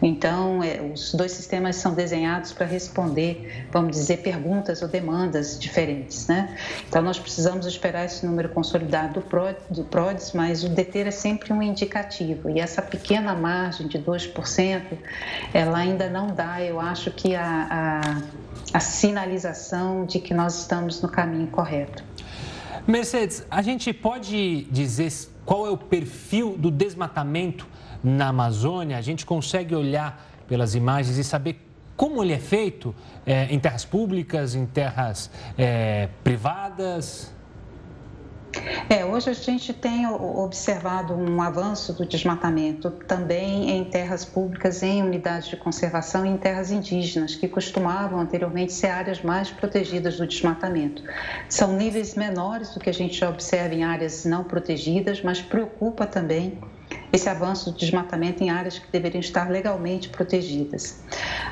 Então, é, os dois sistemas são desenhados para responder, vamos dizer, perguntas ou demandas diferentes. Né? Então, nós precisamos esperar esse número consolidado do, do PRODES, mas o deter é sempre um indicativo. E essa pequena margem de 2%, ela ainda não dá, eu acho que a, a, a sinalização de que nós estamos no caminho correto. Mercedes, a gente pode dizer qual é o perfil do desmatamento na Amazônia? A gente consegue olhar pelas imagens e saber como ele é feito é, em terras públicas, em terras é, privadas? É, hoje a gente tem observado um avanço do desmatamento também em terras públicas, em unidades de conservação e em terras indígenas, que costumavam anteriormente ser áreas mais protegidas do desmatamento. São níveis menores do que a gente já observa em áreas não protegidas, mas preocupa também esse avanço do desmatamento em áreas que deveriam estar legalmente protegidas.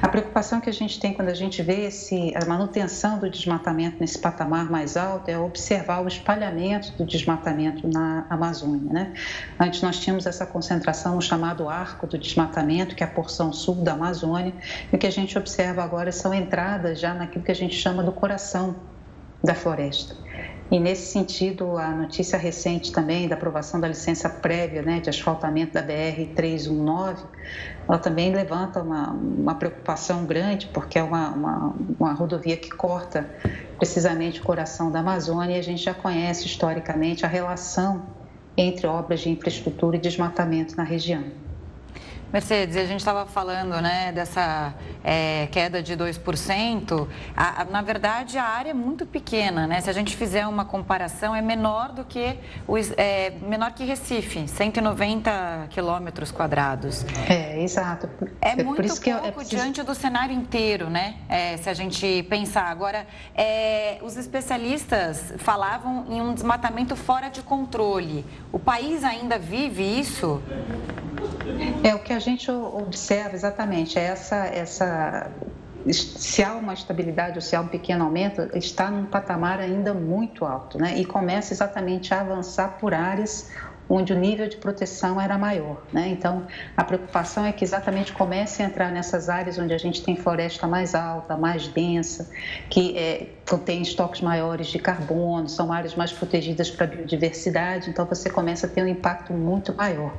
A preocupação que a gente tem quando a gente vê esse, a manutenção do desmatamento nesse patamar mais alto é observar o espalhamento do desmatamento na Amazônia. Né? Antes nós tínhamos essa concentração no chamado arco do desmatamento, que é a porção sul da Amazônia, e o que a gente observa agora são entradas já naquilo que a gente chama do coração da floresta. E nesse sentido, a notícia recente também da aprovação da licença prévia né, de asfaltamento da BR-319, ela também levanta uma, uma preocupação grande, porque é uma, uma, uma rodovia que corta precisamente o coração da Amazônia e a gente já conhece historicamente a relação entre obras de infraestrutura e desmatamento na região. Mercedes, a gente estava falando né, dessa é, queda de 2%. A, a, na verdade, a área é muito pequena, né? Se a gente fizer uma comparação, é menor do que os, é, menor que Recife, 190 quilômetros quadrados. É, exato. É, é muito pouco é preciso... diante do cenário inteiro, né? É, se a gente pensar. Agora, é, os especialistas falavam em um desmatamento fora de controle. O país ainda vive isso? É o que a gente observa exatamente, é essa, essa se há uma estabilidade ou se há um pequeno aumento, está num patamar ainda muito alto, né? E começa exatamente a avançar por áreas onde o nível de proteção era maior. Né? Então, a preocupação é que exatamente comece a entrar nessas áreas onde a gente tem floresta mais alta, mais densa, que é, contém estoques maiores de carbono, são áreas mais protegidas para a biodiversidade, então você começa a ter um impacto muito maior.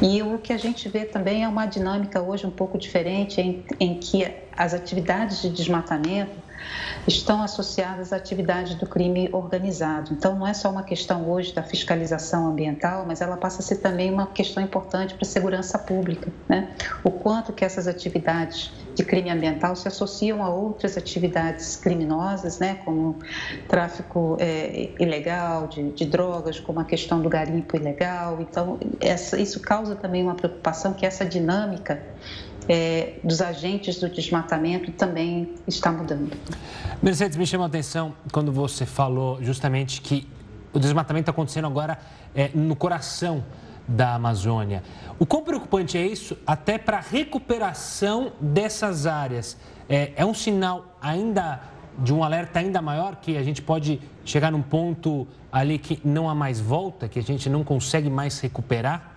E o que a gente vê também é uma dinâmica hoje um pouco diferente, em, em que as atividades de desmatamento estão associadas à atividade do crime organizado. Então, não é só uma questão hoje da fiscalização ambiental, mas ela passa a ser também uma questão importante para a segurança pública. Né? O quanto que essas atividades de crime ambiental se associam a outras atividades criminosas, né? como tráfico é, ilegal de, de, drogas, como a questão do garimpo ilegal. Então, essa, isso causa também uma preocupação que essa dinâmica é, dos agentes do desmatamento também está mudando. Mercedes, me chama a atenção quando você falou justamente que o desmatamento está acontecendo agora é, no coração da Amazônia. O quão preocupante é isso até para a recuperação dessas áreas? É, é um sinal ainda de um alerta ainda maior que a gente pode chegar num ponto ali que não há mais volta, que a gente não consegue mais recuperar?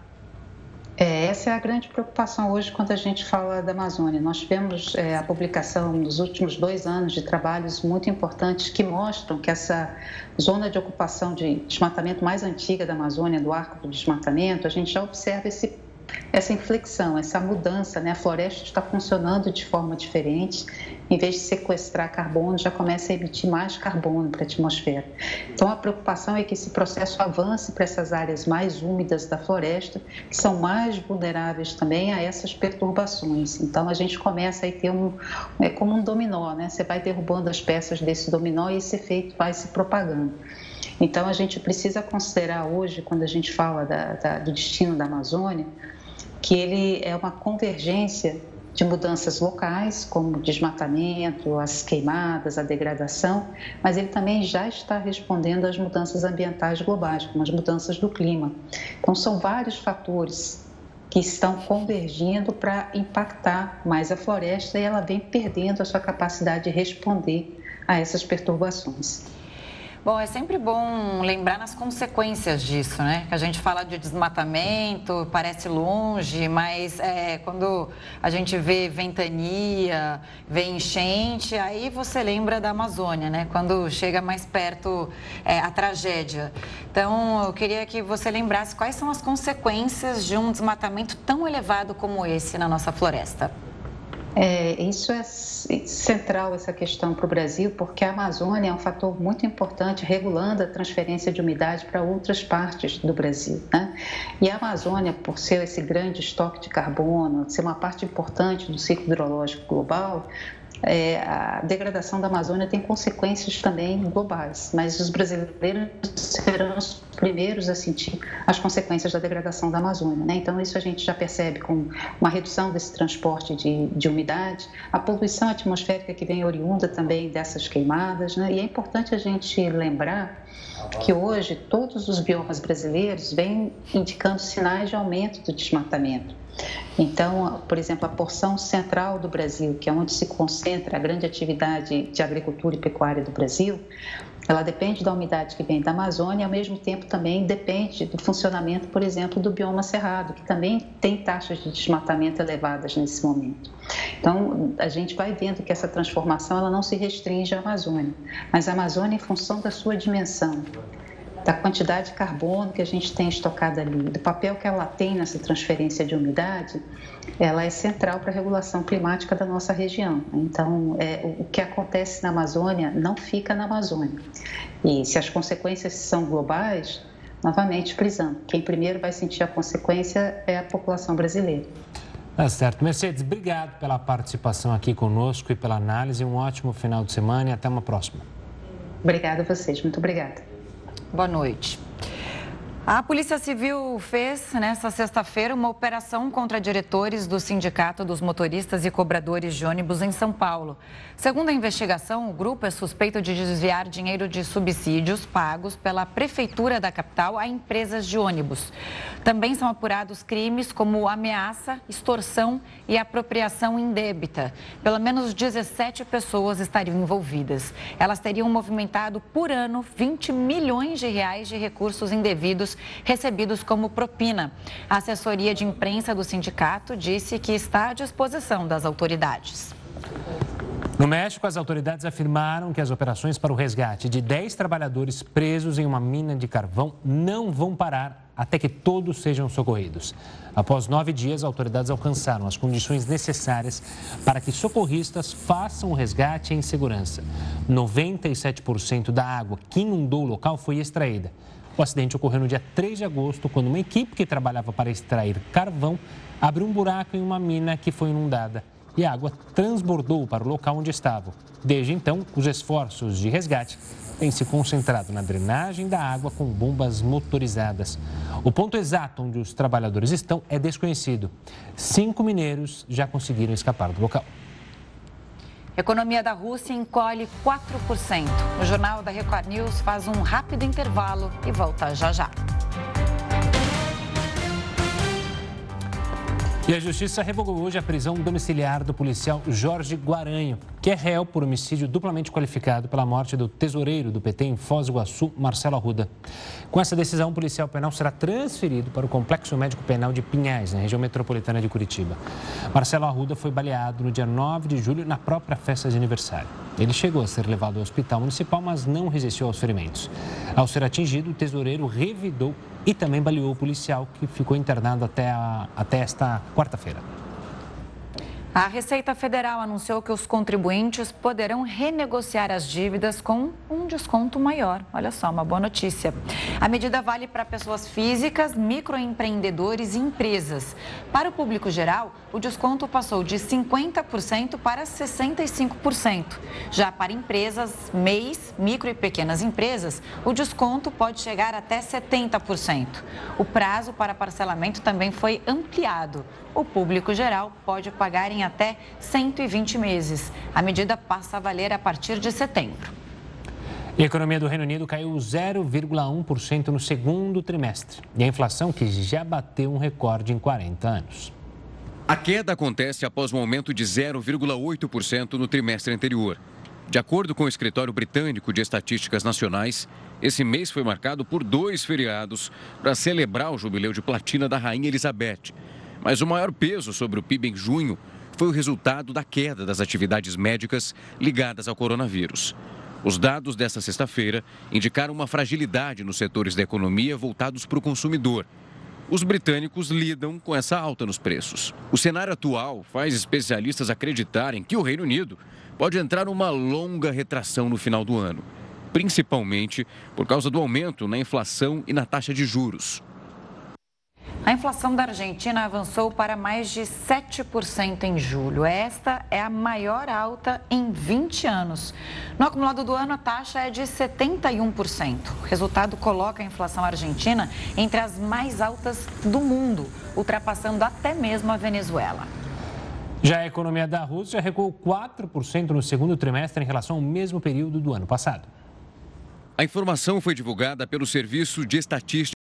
É, essa é a grande preocupação hoje quando a gente fala da Amazônia. Nós tivemos é, a publicação nos últimos dois anos de trabalhos muito importantes que mostram que essa zona de ocupação de desmatamento mais antiga da Amazônia, do arco do desmatamento, a gente já observa esse essa inflexão, essa mudança, né? A floresta está funcionando de forma diferente. Em vez de sequestrar carbono, já começa a emitir mais carbono para a atmosfera. Então, a preocupação é que esse processo avance para essas áreas mais úmidas da floresta, que são mais vulneráveis também a essas perturbações. Então, a gente começa a ter um, é como um dominó, né? Você vai derrubando as peças desse dominó e esse efeito vai se propagando. Então, a gente precisa considerar hoje, quando a gente fala da, da, do destino da Amazônia, que ele é uma convergência de mudanças locais, como desmatamento, as queimadas, a degradação, mas ele também já está respondendo às mudanças ambientais globais, como as mudanças do clima. Então, são vários fatores que estão convergindo para impactar mais a floresta e ela vem perdendo a sua capacidade de responder a essas perturbações. Bom, é sempre bom lembrar nas consequências disso, né? A gente fala de desmatamento, parece longe, mas é, quando a gente vê ventania, vê enchente, aí você lembra da Amazônia, né? Quando chega mais perto é, a tragédia. Então, eu queria que você lembrasse quais são as consequências de um desmatamento tão elevado como esse na nossa floresta. É, isso é central, essa questão para o Brasil, porque a Amazônia é um fator muito importante regulando a transferência de umidade para outras partes do Brasil. Né? E a Amazônia, por ser esse grande estoque de carbono, ser uma parte importante do ciclo hidrológico global, é, a degradação da Amazônia tem consequências também globais, mas os brasileiros serão os primeiros a sentir as consequências da degradação da Amazônia. Né? Então, isso a gente já percebe com uma redução desse transporte de, de umidade, a poluição atmosférica que vem oriunda também dessas queimadas, né? e é importante a gente lembrar que hoje todos os biomas brasileiros vêm indicando sinais de aumento do desmatamento. Então, por exemplo, a porção central do Brasil, que é onde se concentra a grande atividade de agricultura e pecuária do Brasil, ela depende da umidade que vem da Amazônia e, ao mesmo tempo, também depende do funcionamento, por exemplo, do bioma cerrado, que também tem taxas de desmatamento elevadas nesse momento. Então, a gente vai vendo que essa transformação ela não se restringe à Amazônia, mas a Amazônia, em função da sua dimensão, da quantidade de carbono que a gente tem estocado ali, do papel que ela tem nessa transferência de umidade, ela é central para a regulação climática da nossa região. Então, é, o que acontece na Amazônia não fica na Amazônia. E se as consequências são globais, novamente frisando, quem primeiro vai sentir a consequência é a população brasileira. Tá certo. Mercedes, obrigado pela participação aqui conosco e pela análise. Um ótimo final de semana e até uma próxima. Obrigada a vocês, muito obrigada. Boa noite. A Polícia Civil fez nesta sexta-feira uma operação contra diretores do Sindicato dos Motoristas e Cobradores de Ônibus em São Paulo. Segundo a investigação, o grupo é suspeito de desviar dinheiro de subsídios pagos pela Prefeitura da capital a empresas de ônibus. Também são apurados crimes como ameaça, extorsão e apropriação indébita. Pelo menos 17 pessoas estariam envolvidas. Elas teriam movimentado por ano 20 milhões de reais de recursos indevidos recebidos como propina. A assessoria de imprensa do sindicato disse que está à disposição das autoridades. No México, as autoridades afirmaram que as operações para o resgate de 10 trabalhadores presos em uma mina de carvão não vão parar até que todos sejam socorridos. Após nove dias, as autoridades alcançaram as condições necessárias para que socorristas façam o resgate em segurança. 97% da água que inundou o local foi extraída. O acidente ocorreu no dia 3 de agosto, quando uma equipe que trabalhava para extrair carvão abriu um buraco em uma mina que foi inundada e a água transbordou para o local onde estavam. Desde então, os esforços de resgate têm se concentrado na drenagem da água com bombas motorizadas. O ponto exato onde os trabalhadores estão é desconhecido. Cinco mineiros já conseguiram escapar do local. Economia da Rússia encolhe 4%. O Jornal da Record News faz um rápido intervalo e volta já já. E a Justiça revogou hoje a prisão domiciliar do policial Jorge Guaranho, que é réu por homicídio duplamente qualificado pela morte do tesoureiro do PT em Foz do Iguaçu, Marcelo Arruda. Com essa decisão, o policial penal será transferido para o Complexo Médico Penal de Pinhais, na região metropolitana de Curitiba. Marcelo Arruda foi baleado no dia 9 de julho na própria festa de aniversário. Ele chegou a ser levado ao hospital municipal, mas não resistiu aos ferimentos. Ao ser atingido, o tesoureiro revidou e também baleou o policial que ficou internado até, a, até esta quarta-feira. A Receita Federal anunciou que os contribuintes poderão renegociar as dívidas com um desconto maior. Olha só, uma boa notícia. A medida vale para pessoas físicas, microempreendedores e empresas. Para o público geral, o desconto passou de 50% para 65%. Já para empresas, MEIs, micro e pequenas empresas, o desconto pode chegar até 70%. O prazo para parcelamento também foi ampliado. O público geral pode pagar em até 120 meses. A medida passa a valer a partir de setembro. a economia do Reino Unido caiu 0,1% no segundo trimestre. E a inflação, que já bateu um recorde em 40 anos. A queda acontece após um aumento de 0,8% no trimestre anterior. De acordo com o Escritório Britânico de Estatísticas Nacionais, esse mês foi marcado por dois feriados para celebrar o jubileu de platina da Rainha Elizabeth. Mas o maior peso sobre o PIB em junho foi o resultado da queda das atividades médicas ligadas ao coronavírus. Os dados desta sexta-feira indicaram uma fragilidade nos setores da economia voltados para o consumidor os britânicos lidam com essa alta nos preços. O cenário atual faz especialistas acreditarem que o Reino Unido pode entrar numa longa retração no final do ano, principalmente por causa do aumento na inflação e na taxa de juros. A inflação da Argentina avançou para mais de 7% em julho. Esta é a maior alta em 20 anos. No acumulado do ano, a taxa é de 71%. O resultado coloca a inflação argentina entre as mais altas do mundo, ultrapassando até mesmo a Venezuela. Já a economia da Rússia recuou 4% no segundo trimestre em relação ao mesmo período do ano passado. A informação foi divulgada pelo Serviço de Estatística.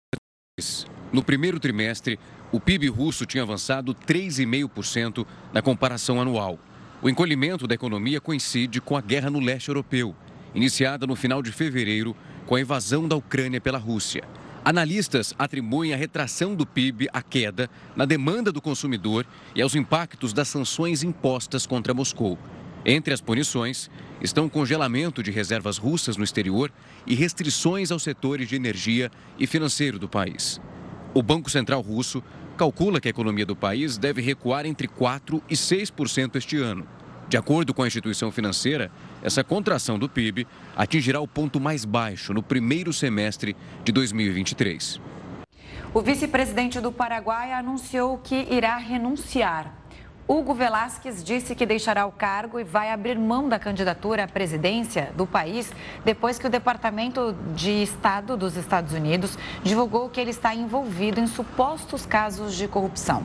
No primeiro trimestre, o PIB russo tinha avançado 3,5% na comparação anual. O encolhimento da economia coincide com a guerra no leste europeu, iniciada no final de fevereiro com a invasão da Ucrânia pela Rússia. Analistas atribuem a retração do PIB à queda na demanda do consumidor e aos impactos das sanções impostas contra Moscou. Entre as punições estão o congelamento de reservas russas no exterior e restrições aos setores de energia e financeiro do país. O Banco Central russo calcula que a economia do país deve recuar entre 4% e 6% este ano. De acordo com a instituição financeira, essa contração do PIB atingirá o ponto mais baixo no primeiro semestre de 2023. O vice-presidente do Paraguai anunciou que irá renunciar. Hugo Velasquez disse que deixará o cargo e vai abrir mão da candidatura à presidência do país depois que o Departamento de Estado dos Estados Unidos divulgou que ele está envolvido em supostos casos de corrupção.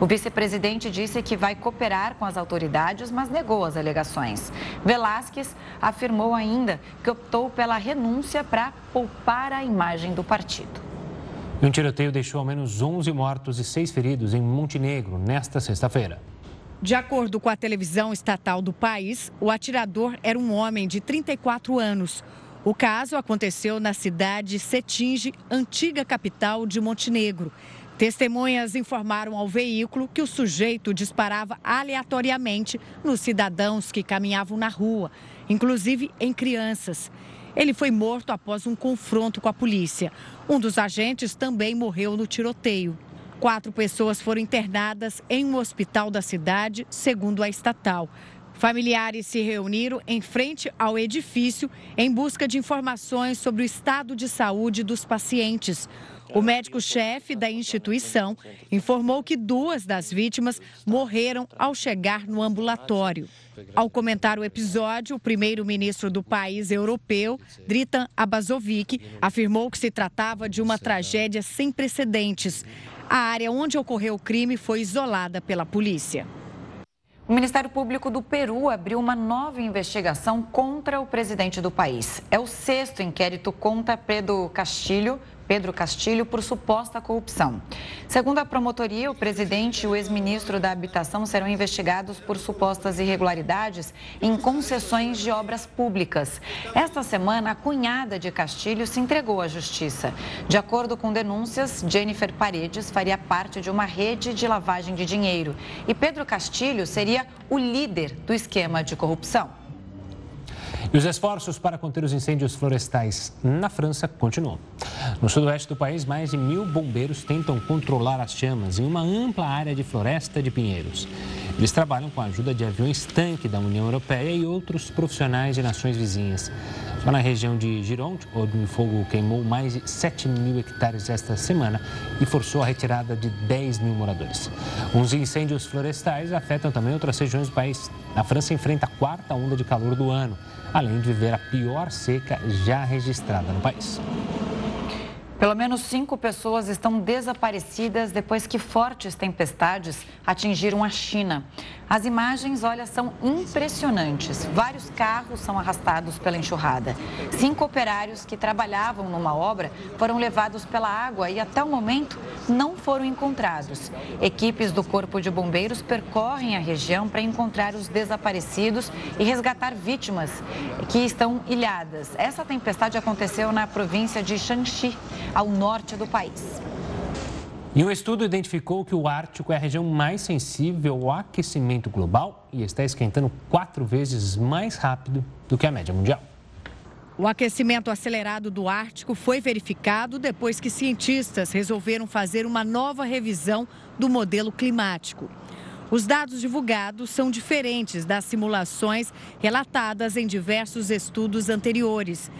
O vice-presidente disse que vai cooperar com as autoridades, mas negou as alegações. Velasquez afirmou ainda que optou pela renúncia para poupar a imagem do partido. Um tiroteio deixou ao menos 11 mortos e 6 feridos em Montenegro nesta sexta-feira. De acordo com a televisão estatal do país, o atirador era um homem de 34 anos. O caso aconteceu na cidade Cetinge, antiga capital de Montenegro. Testemunhas informaram ao veículo que o sujeito disparava aleatoriamente nos cidadãos que caminhavam na rua, inclusive em crianças. Ele foi morto após um confronto com a polícia. Um dos agentes também morreu no tiroteio. Quatro pessoas foram internadas em um hospital da cidade, segundo a estatal. Familiares se reuniram em frente ao edifício em busca de informações sobre o estado de saúde dos pacientes. O médico-chefe da instituição informou que duas das vítimas morreram ao chegar no ambulatório. Ao comentar o episódio, o primeiro-ministro do país europeu, Dritan Abazovic, afirmou que se tratava de uma tragédia sem precedentes. A área onde ocorreu o crime foi isolada pela polícia. O Ministério Público do Peru abriu uma nova investigação contra o presidente do país. É o sexto inquérito contra Pedro Castilho, Pedro Castilho por suposta corrupção. Segundo a promotoria, o presidente e o ex-ministro da Habitação serão investigados por supostas irregularidades em concessões de obras públicas. Esta semana, a cunhada de Castilho se entregou à justiça. De acordo com denúncias, Jennifer Paredes faria parte de uma rede de lavagem de dinheiro e Pedro Castilho seria o líder do esquema de corrupção. E os esforços para conter os incêndios florestais na França continuam. No sudoeste do país, mais de mil bombeiros tentam controlar as chamas em uma ampla área de floresta de pinheiros. Eles trabalham com a ajuda de aviões tanque da União Europeia e outros profissionais de nações vizinhas. Só na região de Gironde, onde o fogo queimou mais de 7 mil hectares esta semana e forçou a retirada de 10 mil moradores. Os incêndios florestais afetam também outras regiões do país. A França enfrenta a quarta onda de calor do ano além de viver a pior seca já registrada no país. Pelo menos cinco pessoas estão desaparecidas depois que fortes tempestades atingiram a China. As imagens, olha, são impressionantes. Vários carros são arrastados pela enxurrada. Cinco operários que trabalhavam numa obra foram levados pela água e até o momento não foram encontrados. Equipes do Corpo de Bombeiros percorrem a região para encontrar os desaparecidos e resgatar vítimas que estão ilhadas. Essa tempestade aconteceu na província de Shanxi, ao norte do país. E um estudo identificou que o Ártico é a região mais sensível ao aquecimento global e está esquentando quatro vezes mais rápido do que a média mundial. O aquecimento acelerado do Ártico foi verificado depois que cientistas resolveram fazer uma nova revisão do modelo climático. Os dados divulgados são diferentes das simulações relatadas em diversos estudos anteriores.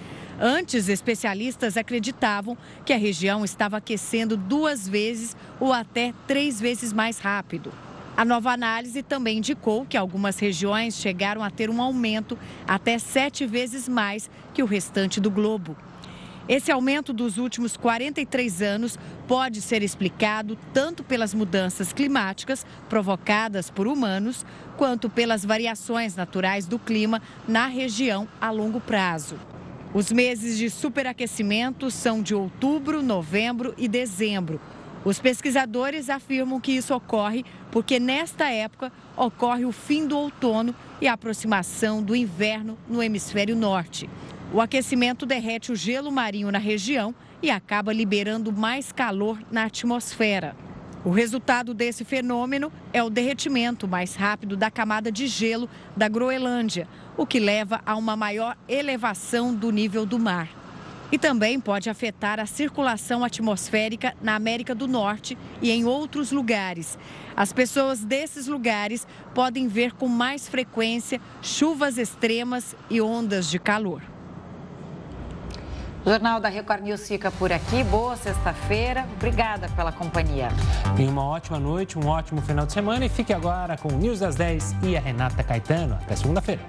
Antes, especialistas acreditavam que a região estava aquecendo duas vezes ou até três vezes mais rápido. A nova análise também indicou que algumas regiões chegaram a ter um aumento até sete vezes mais que o restante do globo. Esse aumento dos últimos 43 anos pode ser explicado tanto pelas mudanças climáticas provocadas por humanos, quanto pelas variações naturais do clima na região a longo prazo. Os meses de superaquecimento são de outubro, novembro e dezembro. Os pesquisadores afirmam que isso ocorre porque nesta época ocorre o fim do outono e a aproximação do inverno no hemisfério norte. O aquecimento derrete o gelo marinho na região e acaba liberando mais calor na atmosfera. O resultado desse fenômeno é o derretimento mais rápido da camada de gelo da Groenlândia, o que leva a uma maior elevação do nível do mar. e também pode afetar a circulação atmosférica na América do Norte e em outros lugares. As pessoas desses lugares podem ver com mais frequência chuvas extremas e ondas de calor. O Jornal da Record News fica por aqui. Boa sexta-feira. Obrigada pela companhia. Tenha uma ótima noite, um ótimo final de semana e fique agora com o News das 10 e a Renata Caetano. Até segunda-feira.